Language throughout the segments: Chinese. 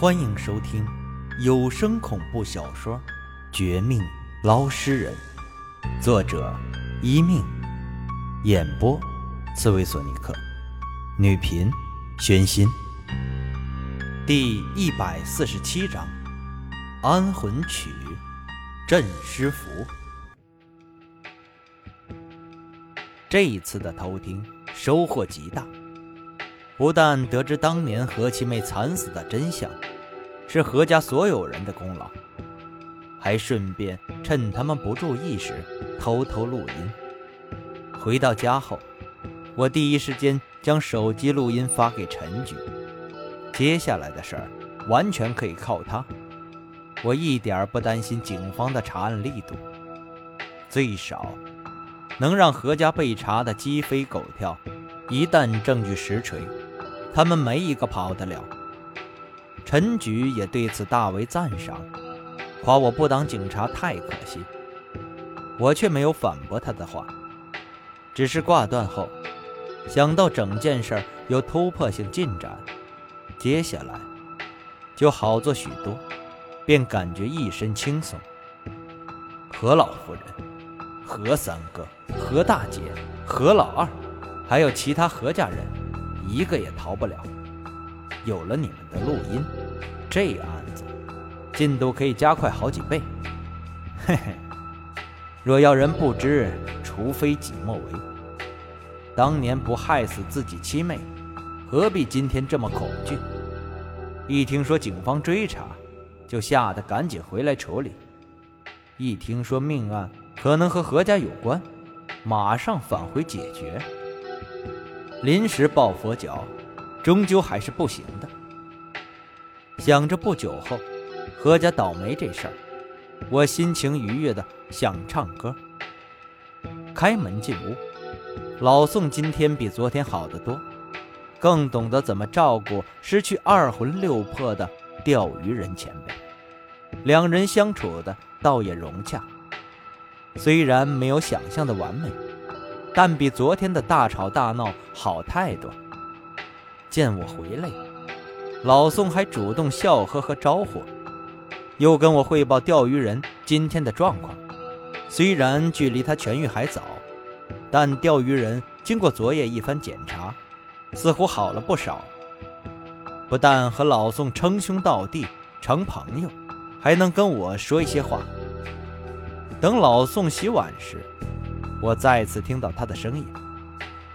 欢迎收听有声恐怖小说《绝命捞尸人》，作者一命，演播刺猬索尼克，女频宣心。第一百四十七章：安魂曲，镇尸符。这一次的偷听收获极大。不但得知当年何七妹惨死的真相，是何家所有人的功劳，还顺便趁他们不注意时偷偷录音。回到家后，我第一时间将手机录音发给陈局。接下来的事儿完全可以靠他，我一点儿不担心警方的查案力度，最少能让何家被查的鸡飞狗跳。一旦证据实锤。他们没一个跑得了。陈局也对此大为赞赏，夸我不当警察太可惜。我却没有反驳他的话，只是挂断后，想到整件事有突破性进展，接下来就好做许多，便感觉一身轻松。何老夫人、何三哥、何大姐、何老二，还有其他何家人。一个也逃不了。有了你们的录音，这案子进度可以加快好几倍。嘿嘿，若要人不知，除非己莫为。当年不害死自己妻妹，何必今天这么恐惧？一听说警方追查，就吓得赶紧回来处理。一听说命案可能和何家有关，马上返回解决。临时抱佛脚，终究还是不行的。想着不久后何家倒霉这事儿，我心情愉悦的想唱歌。开门进屋，老宋今天比昨天好得多，更懂得怎么照顾失去二魂六魄的钓鱼人前辈。两人相处的倒也融洽，虽然没有想象的完美。但比昨天的大吵大闹好太多。见我回来，老宋还主动笑呵呵招呼，又跟我汇报钓鱼人今天的状况。虽然距离他痊愈还早，但钓鱼人经过昨夜一番检查，似乎好了不少。不但和老宋称兄道弟成朋友，还能跟我说一些话。等老宋洗碗时。我再次听到他的声音，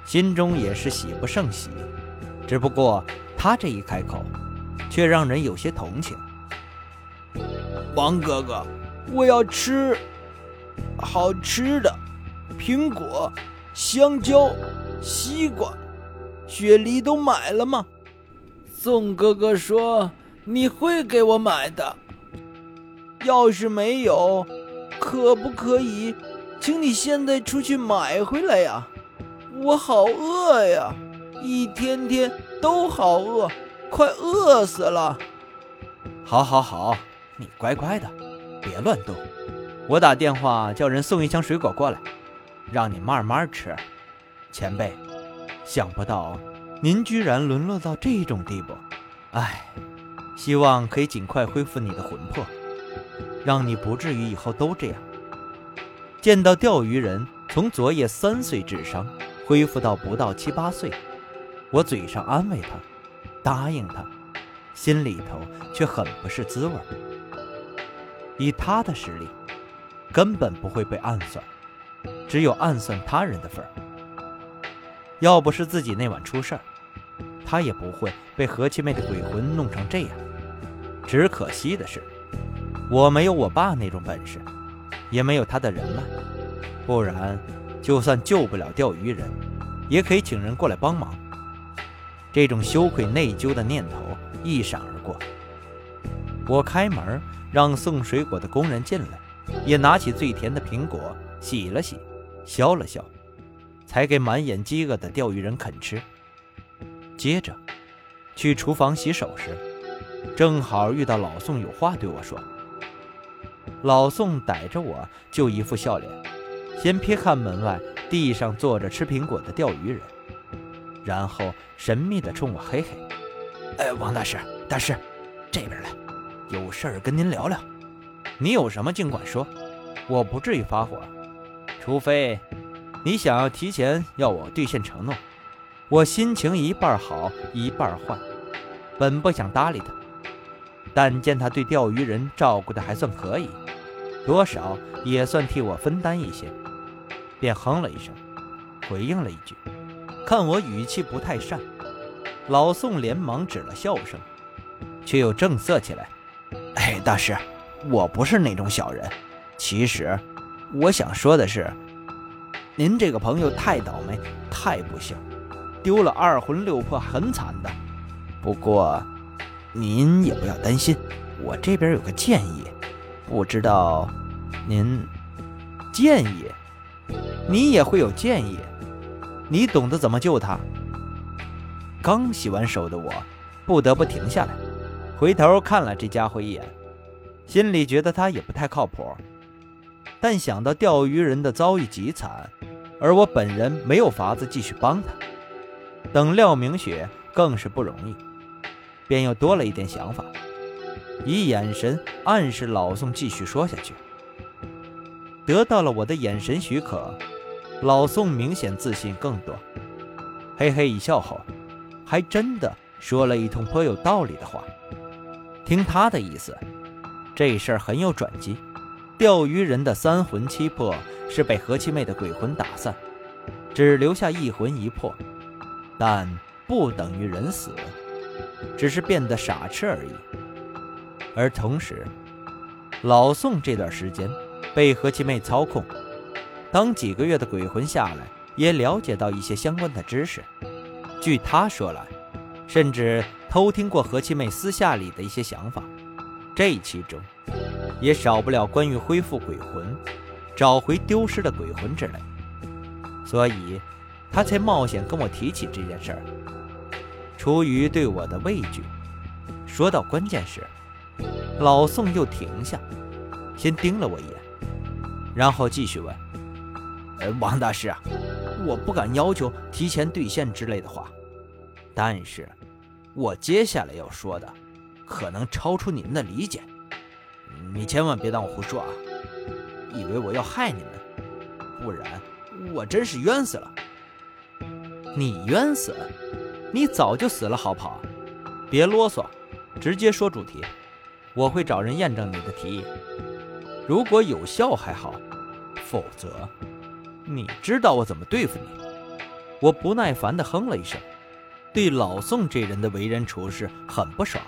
心中也是喜不胜喜。只不过他这一开口，却让人有些同情。王哥哥，我要吃好吃的，苹果、香蕉、西瓜、雪梨都买了吗？宋哥哥说你会给我买的。要是没有，可不可以？请你现在出去买回来呀！我好饿呀，一天天都好饿，快饿死了。好，好，好，你乖乖的，别乱动。我打电话叫人送一箱水果过来，让你慢慢吃。前辈，想不到您居然沦落到这种地步。唉，希望可以尽快恢复你的魂魄，让你不至于以后都这样。见到钓鱼人从昨夜三岁智商恢复到不到七八岁，我嘴上安慰他，答应他，心里头却很不是滋味。以他的实力，根本不会被暗算，只有暗算他人的份儿。要不是自己那晚出事儿，他也不会被何七妹的鬼魂弄成这样。只可惜的是，我没有我爸那种本事。也没有他的人脉，不然就算救不了钓鱼人，也可以请人过来帮忙。这种羞愧内疚的念头一闪而过。我开门让送水果的工人进来，也拿起最甜的苹果洗了洗，削了削，才给满眼饥饿的钓鱼人啃吃。接着去厨房洗手时，正好遇到老宋有话对我说。老宋逮着我，就一副笑脸，先瞥看门外地上坐着吃苹果的钓鱼人，然后神秘地冲我嘿嘿：“哎，王大师，大师，这边来，有事儿跟您聊聊。你有什么尽管说，我不至于发火，除非你想要提前要我兑现承诺。我心情一半好一半坏，本不想搭理他，但见他对钓鱼人照顾的还算可以，多少也算替我分担一些，便哼了一声，回应了一句。看我语气不太善，老宋连忙止了笑声，却又正色起来：“哎，大师，我不是那种小人。其实，我想说的是，您这个朋友太倒霉，太不幸。”丢了二魂六魄，很惨的。不过，您也不要担心，我这边有个建议，不知道您建议？你也会有建议？你懂得怎么救他？刚洗完手的我，不得不停下来，回头看了这家伙一眼，心里觉得他也不太靠谱。但想到钓鱼人的遭遇极惨，而我本人没有法子继续帮他。等廖明雪更是不容易，便又多了一点想法，以眼神暗示老宋继续说下去。得到了我的眼神许可，老宋明显自信更多，嘿嘿一笑后，还真的说了一通颇有道理的话。听他的意思，这事儿很有转机。钓鱼人的三魂七魄是被何七妹的鬼魂打散，只留下一魂一魄。但不等于人死，只是变得傻痴而已。而同时，老宋这段时间被何七妹操控，当几个月的鬼魂下来，也了解到一些相关的知识。据他说来，甚至偷听过何七妹私下里的一些想法。这其中，也少不了关于恢复鬼魂、找回丢失的鬼魂之类。所以。他才冒险跟我提起这件事儿，出于对我的畏惧。说到关键时，老宋又停下，先盯了我一眼，然后继续问：“呃，王大师啊，我不敢要求提前兑现之类的话，但是，我接下来要说的，可能超出你们的理解。你千万别当我胡说啊，以为我要害你们，不然我真是冤死了。”你冤死？你早就死了，好不好！别啰嗦，直接说主题。我会找人验证你的提议。如果有效还好，否则，你知道我怎么对付你。我不耐烦地哼了一声，对老宋这人的为人处事很不爽。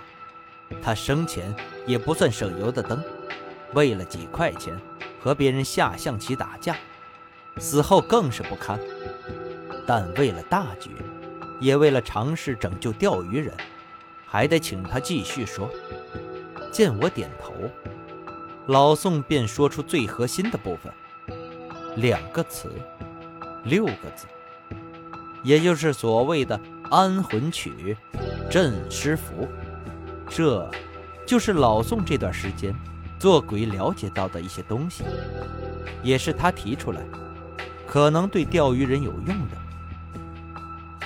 他生前也不算省油的灯，为了几块钱和别人下象棋打架，死后更是不堪。但为了大局，也为了尝试拯救钓鱼人，还得请他继续说。见我点头，老宋便说出最核心的部分，两个词，六个字，也就是所谓的安魂曲、镇尸符。这，就是老宋这段时间做鬼了解到的一些东西，也是他提出来，可能对钓鱼人有用的。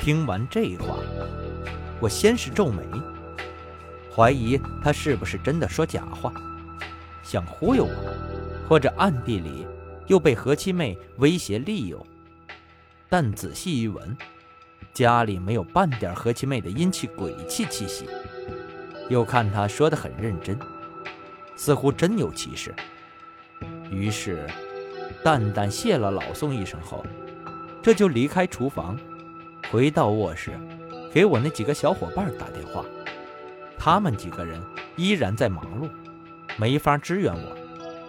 听完这话，我先是皱眉，怀疑他是不是真的说假话，想忽悠我，或者暗地里又被何七妹威胁利诱。但仔细一闻，家里没有半点何七妹的阴气鬼气气息。又看他说的很认真，似乎真有其事。于是，淡淡谢了老宋一声后，这就离开厨房。回到卧室，给我那几个小伙伴打电话，他们几个人依然在忙碌，没法支援我，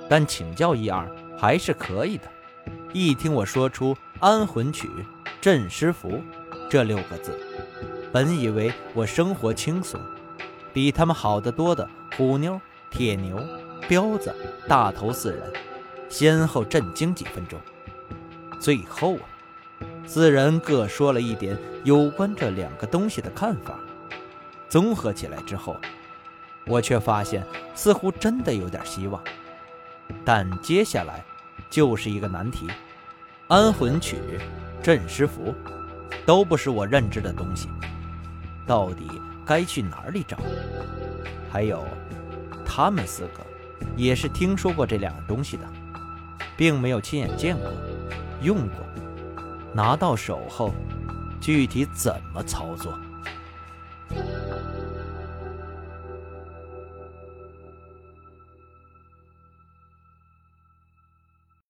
但请教一二还是可以的。一听我说出“安魂曲”“镇尸符”这六个字，本以为我生活轻松，比他们好得多的虎妞、铁牛、彪子、大头四人，先后震惊几分钟，最后啊。四人各说了一点有关这两个东西的看法，综合起来之后，我却发现似乎真的有点希望。但接下来就是一个难题：安魂曲、镇尸符，都不是我认知的东西，到底该去哪里找？还有，他们四个也是听说过这两样东西的，并没有亲眼见过、用过。拿到手后，具体怎么操作？